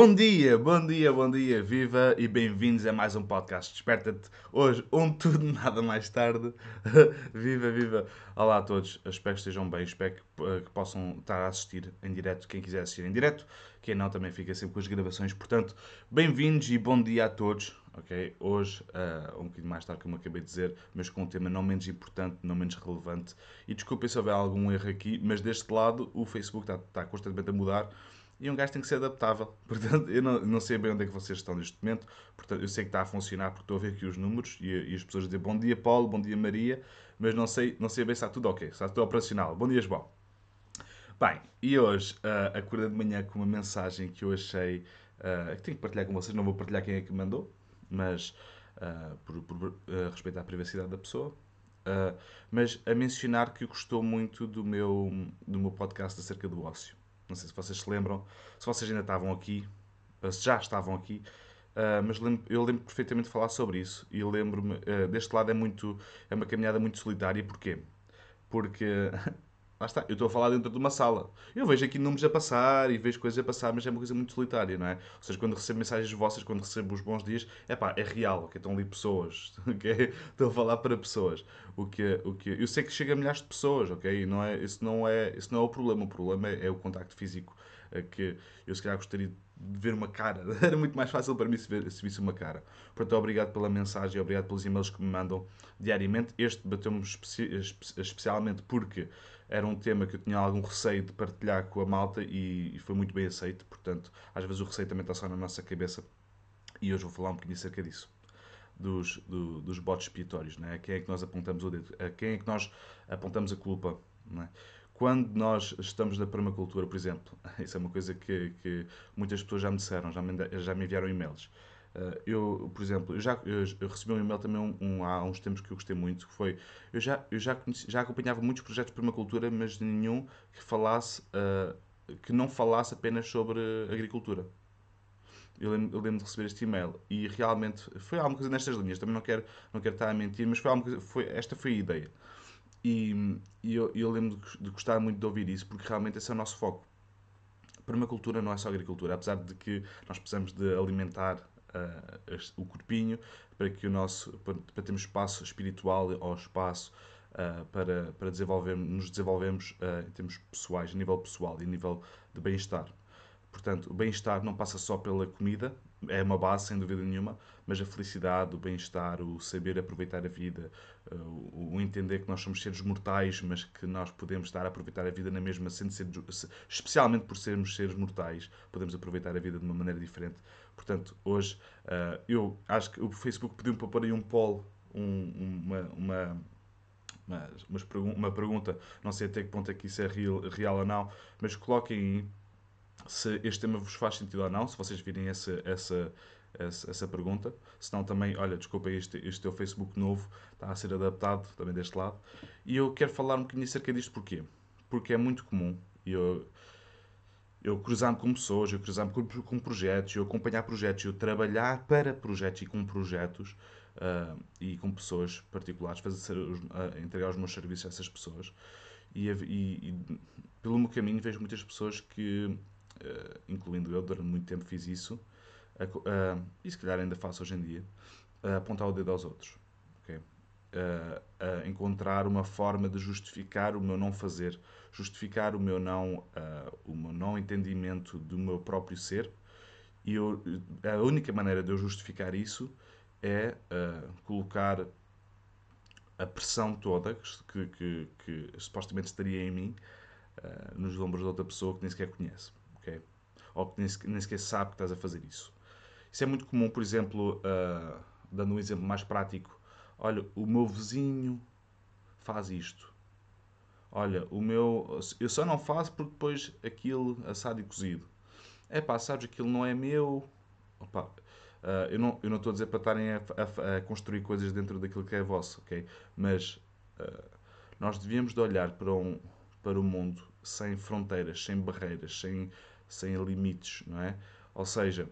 Bom dia, bom dia, bom dia, viva e bem-vindos a mais um podcast Desperta-te. Hoje, um tudo, nada mais tarde. viva, viva. Olá a todos, espero que estejam bem, espero que, uh, que, possam estar a assistir em direto, quem quiser assistir em direto, quem não também fica sempre com as gravações. Portanto, bem-vindos e bom dia a todos. Ok, hoje, uh, um bocadinho mais tarde, como acabei de dizer, mas com um tema não menos importante, não menos relevante. E desculpem se houver algum erro aqui, mas deste lado o Facebook está, está constantemente a mudar e um gajo tem que ser adaptável. Portanto, eu não, não, sei bem onde é que vocês estão neste momento. Portanto, eu sei que está a funcionar porque estou a ver aqui os números e, e as pessoas dizem bom dia Paulo, bom dia Maria, mas não sei, não sei bem se está tudo ok, se está tudo operacional. Bom dia, João. Bem, e hoje uh, acordei de manhã com uma mensagem que eu achei uh, que tenho que partilhar com vocês. Não vou partilhar quem é que mandou, mas uh, por, por uh, respeitar a privacidade da pessoa. mas a mencionar que gostou muito do meu, do meu podcast acerca do ócio. Não sei se vocês se lembram, se vocês ainda estavam aqui, se já estavam aqui, uh, mas lembro, eu lembro perfeitamente de falar sobre isso e lembro-me, uh, deste lado é muito, é uma caminhada muito solitária, porquê? Porque Lá está, eu estou a falar dentro de uma sala. Eu vejo aqui números a passar e vejo coisas a passar, mas é uma coisa muito solitária, não é? Ou seja, quando recebo mensagens vossas, quando recebo os bons dias, é pá, é real, ok? Estão ali pessoas, ok? Estou a falar para pessoas. O que, o que, eu sei que chega a milhares de pessoas, ok? Não é, isso, não é, isso não é o problema. O problema é, é o contacto físico, é que eu se calhar gostaria de ver uma cara. Era muito mais fácil para mim se, ver, se visse uma cara. Portanto, obrigado pela mensagem, obrigado pelos e-mails que me mandam diariamente. Este bateu-me especi especialmente porque era um tema que eu tinha algum receio de partilhar com a malta e, e foi muito bem aceito. Portanto, às vezes o receio também está só na nossa cabeça e hoje vou falar um bocadinho acerca disso. Dos, do, dos botes expiatórios, né? a quem é que nós apontamos o dedo, a quem é que nós apontamos a culpa. Né? Quando nós estamos na permacultura, por exemplo, isso é uma coisa que, que muitas pessoas já me disseram, já me, já me enviaram e-mails. Uh, eu, por exemplo, eu já eu, eu recebi um e-mail também um, um, há uns tempos que eu gostei muito, que foi, eu já, eu já, conheci, já acompanhava muitos projetos de permacultura, mas nenhum que falasse, uh, que não falasse apenas sobre agricultura. Eu lembro, eu lembro, de receber este e-mail e realmente foi alguma coisa nestas linhas, também não quero, não quero estar a mentir, mas foi, coisa, foi esta foi a ideia. E, e eu, eu, lembro de, gostar muito de ouvir isso, porque realmente esse é o nosso foco permacultura não é só agricultura, apesar de que nós precisamos de alimentar uh, o corpinho, para que o nosso para, para termos espaço espiritual ou espaço uh, para, para desenvolver, nos desenvolvemos uh, em termos pessoais, a nível pessoal e a nível de bem-estar. Portanto, o bem-estar não passa só pela comida, é uma base, sem dúvida nenhuma, mas a felicidade, o bem-estar, o saber aproveitar a vida, o entender que nós somos seres mortais, mas que nós podemos estar a aproveitar a vida na mesma, sendo ser, especialmente por sermos seres mortais, podemos aproveitar a vida de uma maneira diferente. Portanto, hoje, uh, eu acho que o Facebook pediu-me para pôr aí um poll, um, uma, uma, uma, uma, pergunta, não sei até que ponto é que isso é real, real ou não, mas coloquem se este tema vos faz sentido ou não, se vocês virem essa, essa, essa, essa pergunta. Se não, também, olha, desculpa, este, este teu Facebook novo está a ser adaptado também deste lado. E eu quero falar um bocadinho acerca disto, porquê? Porque é muito comum, e eu, eu cruzar-me com pessoas, eu cruzar-me com, com, projetos, eu acompanhar projetos, eu trabalhar para projetos e com projetos uh, e com pessoas particulares, fazer, uh, entregar os meus serviços a essas pessoas. E, e, e, pelo meu caminho vejo muitas pessoas que, uh, incluindo eu, durante muito tempo fiz isso, e se calhar ainda faço hoje em dia, apontar o dedo aos outros. Okay? encontrar uma forma de justificar o meu não fazer justificar o meu não, uh, o meu não entendimento do meu próprio ser. E eu, a única maneira de eu justificar isso é uh, colocar a pressão toda que, que, que, supostamente estaria em mim uh, nos ombros de outra pessoa que nem sequer conhece. Okay? Ou que nem nem sequer sabe que estás a fazer isso. Isso é muito comum, por exemplo, dando um exemplo mais prático. Olha, o meu vizinho faz isto olha, o meu. Eu só não faço porque depois aquilo assado e cozido. É pá, sabes, aquilo não é meu. Opa, uh, eu, não, eu não estou a dizer para estarem a, a, a, construir coisas dentro daquilo que é vosso, ok? Mas uh, nós devíamos de olhar para, um, para o mundo sem fronteiras, sem barreiras, sem, sem limites, não é? Ou seja,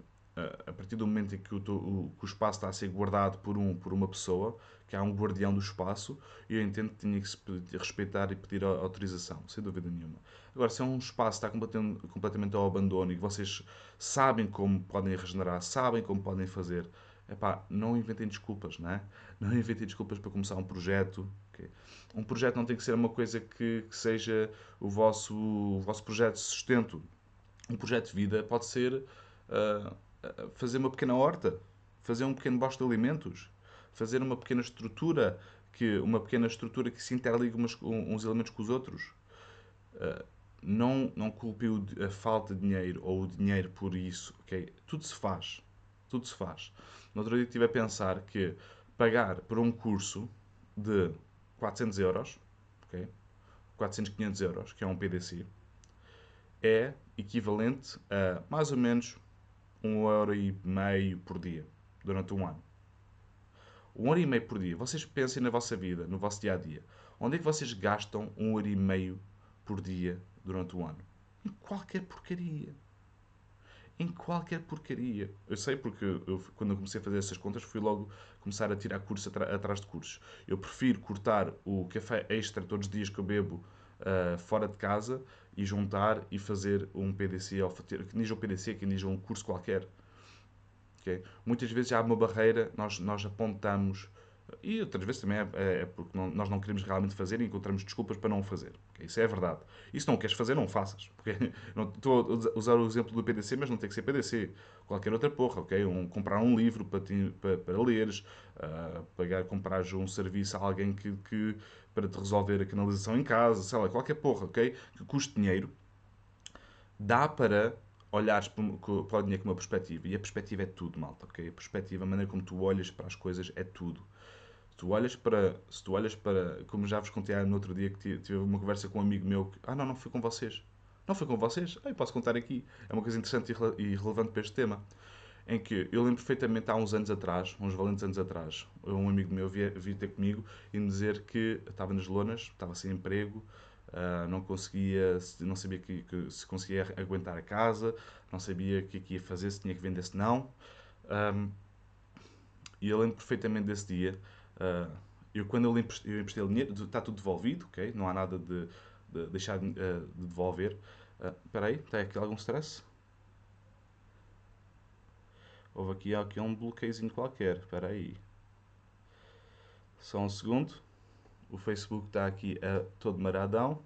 a partir do momento em que o, o, que o, espaço está a ser guardado por, um, por uma pessoa, que há um guardião do espaço, eu entendo que tinha que se respeitar e pedir autorização, sem dúvida nenhuma. Agora, se é um espaço que está completamente, completamente ao abandono e que vocês sabem como podem regenerar, sabem como podem fazer, epá, não inventem desculpas, não é? Não inventem desculpas para começar um projeto. Okay? Um projeto não tem que ser uma coisa que, que seja o vosso, o vosso projeto de sustento. Um projeto de vida pode ser uh, fazer uma pequena horta, fazer um pequeno bosto de alimentos, fazer uma pequena estrutura, que uma pequena estrutura que se interliga umas, uns elementos com os outros. Uh, não, não culpe a falta de dinheiro ou o dinheiro por isso, ok? Tudo se faz. Tudo se faz. No outro dia estive a pensar que pagar por um curso de 400 euros, ok? 400, 500 euros, que é um PDC, é equivalente a mais ou menos um euro e meio por dia durante um ano. Um euro e meio por dia. Vocês pensem na vossa vida, no vosso dia a dia. Onde é que vocês gastam um euro e meio por dia durante um ano? Em qualquer porcaria. Em qualquer porcaria. Eu sei porque eu, quando eu comecei a fazer essas contas fui logo começar a tirar cursos atrás de cursos. Eu prefiro cortar o café extra todos os dias que eu bebo uh, fora de casa e juntar e fazer um PDC, ou que diz um PDC, que diz um curso qualquer. Okay? Muitas vezes há uma barreira, nós, nós apontamos, e outras vezes também é, é, é porque não, nós não queremos realmente fazer e encontramos desculpas para não o fazer. Isso é verdade. E se não queres fazer, não faças. Porque não, estou a usar o exemplo do PDC, mas não tem que ser PDC. Qualquer outra porra, ok? Um, comprar um livro para, ti, para, para leres, uh, pagar, comprar um serviço a alguém que, que para te resolver a canalização em casa, sei lá, qualquer porra, ok? Que custe dinheiro, dá para olhares para o dinheiro com uma perspectiva. E a perspectiva é tudo, malta, ok? A perspectiva, a maneira como tu olhas para as coisas é tudo. Tu olhas para, se tu olhas para, como já vos contei no outro dia que tive uma conversa com um amigo meu, que, ah não, não foi com vocês. Não foi com vocês? Ah, eu posso contar aqui. É uma coisa interessante e relevante para este tema em que eu lembro perfeitamente há uns anos atrás, uns valentes anos atrás, um amigo meu veio, ter comigo e me dizer que estava nas lonas, estava sem emprego, uh, não conseguia, não sabia que, que, se conseguia aguentar a casa, não sabia o que, que ia fazer, se tinha que vender, se não. Um, e eu lembro perfeitamente desse dia. Uh, eu, quando eu emprestei, eu emprestei o dinheiro, está tudo devolvido, ok? Não há nada de, de deixar de, uh, de devolver. Espera aí, está aqui algum stress? Houve aqui, aqui um bloqueiozinho qualquer. Espera aí. Só um segundo. O Facebook está aqui a todo maradão.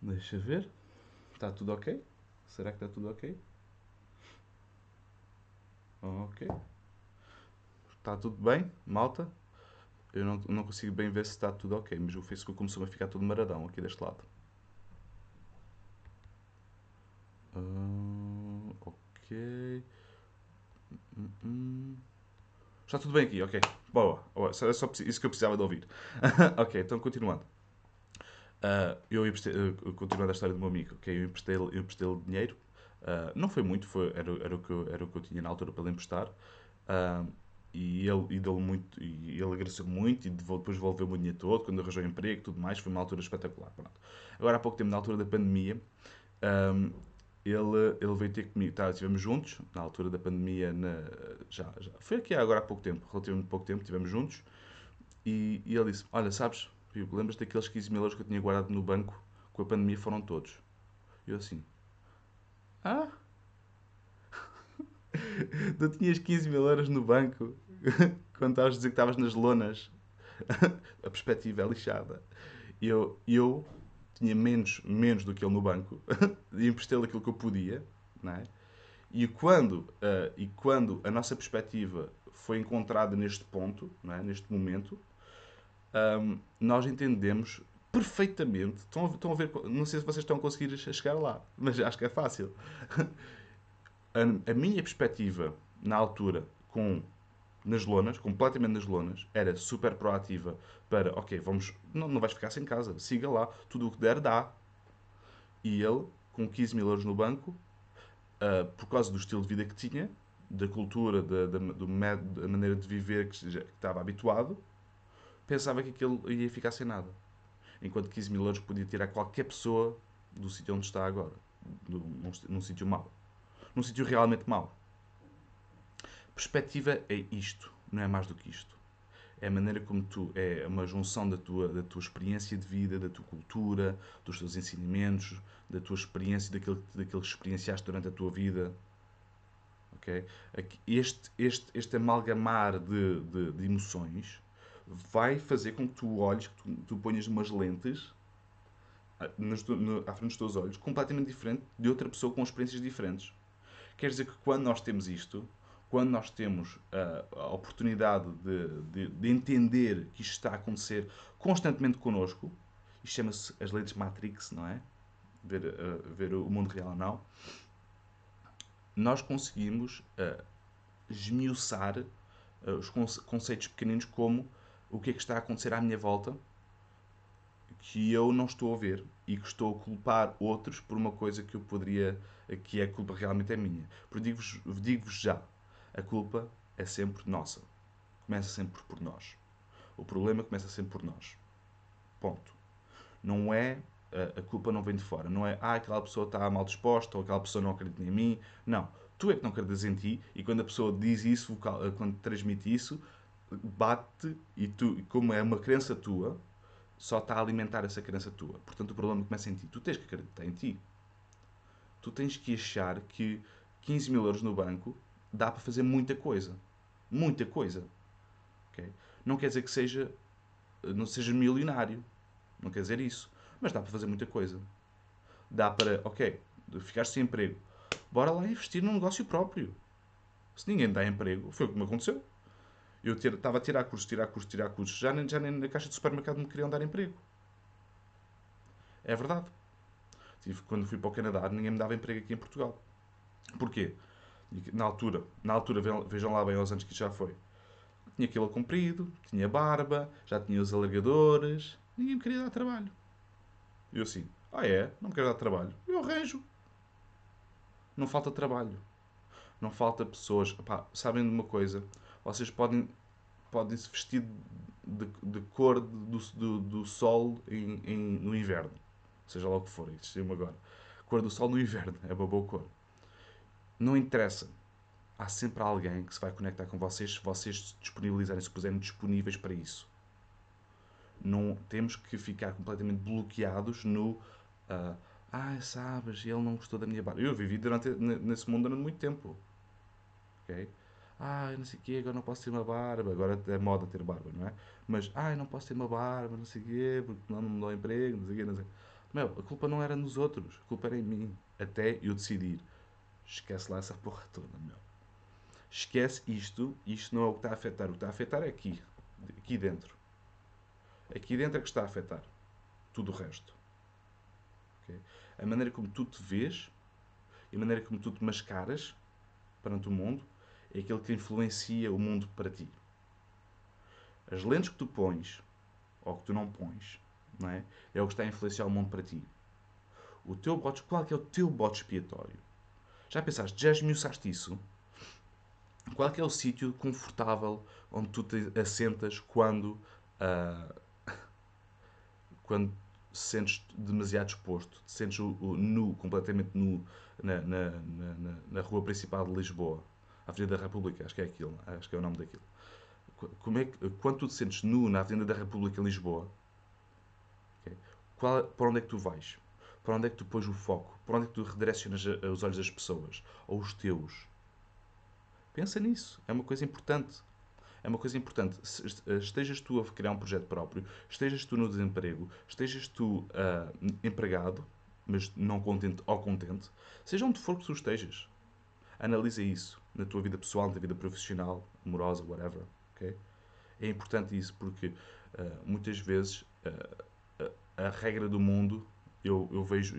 Deixa ver. Está tudo ok? Será que está tudo ok? Ok. Está tudo bem, malta? Eu não, não consigo bem ver se está tudo ok, mas o Facebook começou a ficar todo maradão aqui deste lado. Uh, ok. Ok. Hum, hum. Está tudo bem aqui, ok. Boa. Boa. Só, só isso que eu precisava de ouvir. ok, então continuando. Uh, eu emprestei, uh, continuando a história do meu amigo, ok? Eu emprestei-lhe eu emprestei dinheiro. Uh, não foi muito, foi, era, era, o que eu, era o que eu tinha na altura para lhe emprestar. E ele, e deu muito, e ele agradeceu muito e depois devolveu-me o dinheiro todo, quando arranjou emprego e tudo mais. Foi uma altura espetacular. Pronto. Agora, há pouco tempo, na altura da pandemia, um, ele, ele veio ter comigo, tá, estivemos juntos, na altura da pandemia, na, já, já, foi aqui agora há pouco tempo, relativamente pouco tempo, estivemos juntos, e, e ele disse, olha, sabes, lembras daqueles 15 mil euros que eu tinha guardado no banco, com a pandemia foram todos. Eu assim, ah? Tu tinhas 15 mil euros no banco, quando estavas a dizer que estavas nas lonas, a perspectiva é lixada. Eu, eu tinha menos, menos do que ele no banco e emprestei-lhe aquilo que eu podia, não é? E quando, uh, e quando a nossa perspectiva foi encontrada neste ponto, é? neste momento, um, nós entendemos perfeitamente. Estão a, estão a ver, não sei se vocês estão a conseguir chegar lá, mas acho que é fácil. A, a minha perspectiva na altura com nas lonas, completamente nas lonas, era super proativa para, ok, vamos, não, não vais ficar sem casa, siga lá, tudo o que der, dá. E ele, com 15 mil euros no banco, uh, por causa do estilo de vida que tinha, da cultura, da, da, do, da maneira de viver que, já, que estava habituado, pensava que aquilo ia ficar sem nada. Enquanto 15 mil euros podia tirar qualquer pessoa do sítio onde está agora, num, num sítio mau. Num sítio realmente mau. Perspectiva é isto, não é mais do que isto. É a maneira como tu, é uma junção da tua, da tua experiência de vida, da tua cultura, dos teus ensinamentos, da tua experiência, daquilo, daquilo que experienciaste durante a tua vida. Okay? Este, este, este amalgamar de, de, de emoções vai fazer com que tu olhes, que tu, tu ponhas umas lentes nos, no, à frente dos teus olhos, completamente diferente de outra pessoa com experiências diferentes. Quer dizer que quando nós temos isto, quando nós temos a, a oportunidade de, de, de, entender que isto está a acontecer constantemente connosco, isto chama-se as leis Matrix, não é? Ver, uh, ver o mundo real ou não, nós conseguimos uh, esmiuçar uh, os conceitos pequeninos como o que é que está a acontecer à minha volta que eu não estou a ver e que estou a culpar outros por uma coisa que eu poderia, que a culpa realmente é minha. Porque digo-vos digo já, a culpa é sempre nossa. Começa sempre por nós. O problema começa sempre por nós. Ponto. Não é a culpa não vem de fora. Não é, ah, aquela pessoa está mal disposta ou aquela pessoa não acredita em mim. Não. Tu é que não acreditas em ti e quando a pessoa diz isso, quando transmite isso, bate e tu, como é uma crença tua, só está a alimentar essa crença tua. Portanto, o problema começa em ti. Tu tens que acreditar em ti. Tu tens que achar que 15 mil euros no banco dá para fazer muita coisa. Muita coisa. Okay? Não quer dizer que seja, não seja milionário. Não quer dizer isso. Mas dá para fazer muita coisa. Dá para, ok, ficaste sem emprego. Bora lá investir num negócio próprio. Se ninguém dá emprego, foi o que me aconteceu. Eu estava a tirar cursos, tirar cursos, tirar cursos. Já nem, já nem na caixa de supermercado me queriam dar emprego. É verdade. Tive, quando fui para o Canadá, ninguém me dava emprego aqui em Portugal. Porquê? Na altura, na altura vejam lá bem aos anos que já foi. Tinha aquilo comprido, tinha barba, já tinha os alargadores. Ninguém me queria dar trabalho. Eu assim, ah é? Não me quero dar trabalho? Eu arranjo. Não falta trabalho. Não falta pessoas. sabem de uma coisa? Vocês podem, podem se vestir de, de cor do, do, do sol em, em, no inverno. Seja lá o que for, existimos agora. Cor do sol no inverno, é uma boa cor. Não interessa. Há sempre alguém que se vai conectar com vocês se vocês se disponibilizarem, se puserem disponíveis para isso. Não temos que ficar completamente bloqueados no. Uh, ah, sabes, ele não gostou da minha barba. Eu vivi durante, nesse mundo durante muito tempo. ok ah, não sei o quê, agora não posso ter uma barba, agora é moda ter barba, não é? Mas, ah, não posso ter uma barba, não sei o quê, porque não, me dou emprego, não sei o quê, não sei Meu, a culpa não era nos outros, a culpa era em mim, até eu decidir. Esquece lá essa porra toda, meu. Esquece isto, isto não é o que está a afetar, o que está a afetar é aqui, aqui dentro. Aqui dentro é que está a afetar tudo o resto. Okay? A maneira como tu te vês e a maneira como tu te mascaras perante o mundo é aquele que influencia o mundo para ti. As lentes que tu pões, ou que tu não pões, não é? é o que está a influenciar o mundo para ti. O teu bote, qual é, o teu bote expiatório? Já pensaste, já esmiuçaste isso? Qual é, o sítio confortável onde tu te assentas quando, uh, quando te sentes demasiado exposto, te sentes o, o nu, completamente nu, na, na, na, na rua principal de Lisboa? Avenida da República, acho que é aquilo, acho que é o nome daquilo. Como é que, quando tu te sentes nu na Avenida da República em Lisboa, okay, qual, para onde é que tu vais? Para onde é que tu pões o foco? Para onde é que tu redirecionas os olhos das pessoas? Ou os teus? Pensa nisso. É uma coisa importante. É uma coisa importante. Estejas tu a criar um projeto próprio, estejas tu no desemprego, estejas tu uh, empregado, mas não contente ou contente, seja onde for que tu estejas. Analisa isso na tua vida pessoal, na tua vida profissional, amorosa, whatever. Okay? É importante isso porque uh, muitas vezes uh, a, a, regra do mundo eu, eu vejo,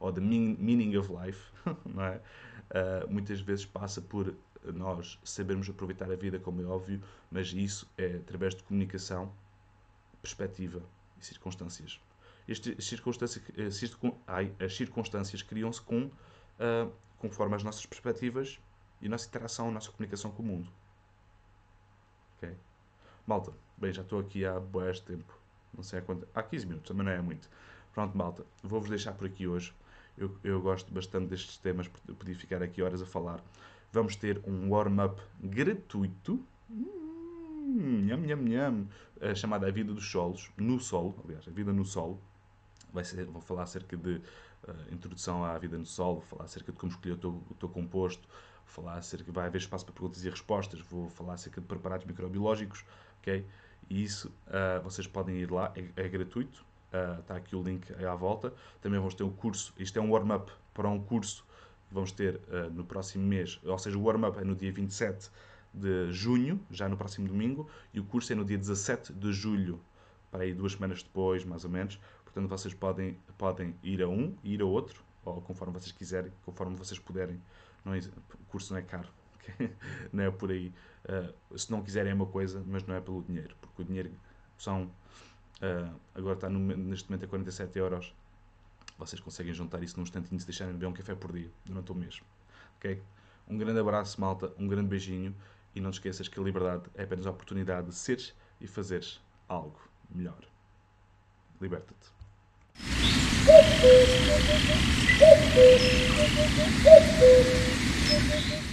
ou the meaning of life, não é? Uh, muitas vezes passa por nós sabermos aproveitar a vida, como é óbvio, mas isso é através de comunicação, perspectiva e circunstâncias. Este, as, circunstâncias, as circunstâncias criam-se com, uh, conforme as nossas perspectivas e a nossa interação, a nossa comunicação com o mundo. Ok? Malta, bem, já estou aqui há boas tempo. Não sei há quanto. Há 15 minutos, também não é muito. Pronto, malta, vou-vos deixar por aqui hoje. eu, eu gosto bastante destes temas, podia ficar aqui horas a falar. Vamos ter um warm-up gratuito, hum, nham, nham, nham, uh, chamada A Vida dos Solos, no Sol, aliás, A Vida no Sol. Vai ser, vou falar acerca de uh, introdução à vida no Sol, vou falar acerca de como escolher o teu, o teu composto, falar acerca, vai haver espaço para perguntas e respostas, vou falar acerca de preparados microbiológicos, ok? E isso uh, vocês podem ir lá, é, é gratuito, está aqui o link à volta. Também vamos ter um curso, isto é um warm-up para um curso que vamos ter no próximo mês, ou seja, o warm-up é no dia 27 de junho, já no próximo domingo, e o curso é no dia 17 de julho, para aí duas semanas depois, mais ou menos. Portanto, vocês podem, podem ir a um e ir a outro, ou conforme vocês quiserem, conforme vocês puderem. Não é, o curso não é caro, não é por aí. Uh, se não quiserem é uma coisa, mas não é pelo dinheiro, porque o dinheiro são. Uh, agora está no, neste momento a 47 euros. Vocês conseguem juntar isso num instantinho se deixarem de beber um café por dia durante o mês. ok Um grande abraço, malta, um grande beijinho e não te esqueças que a liberdade é apenas a oportunidade de seres e fazeres algo melhor. Liberta-te. Thank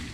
you.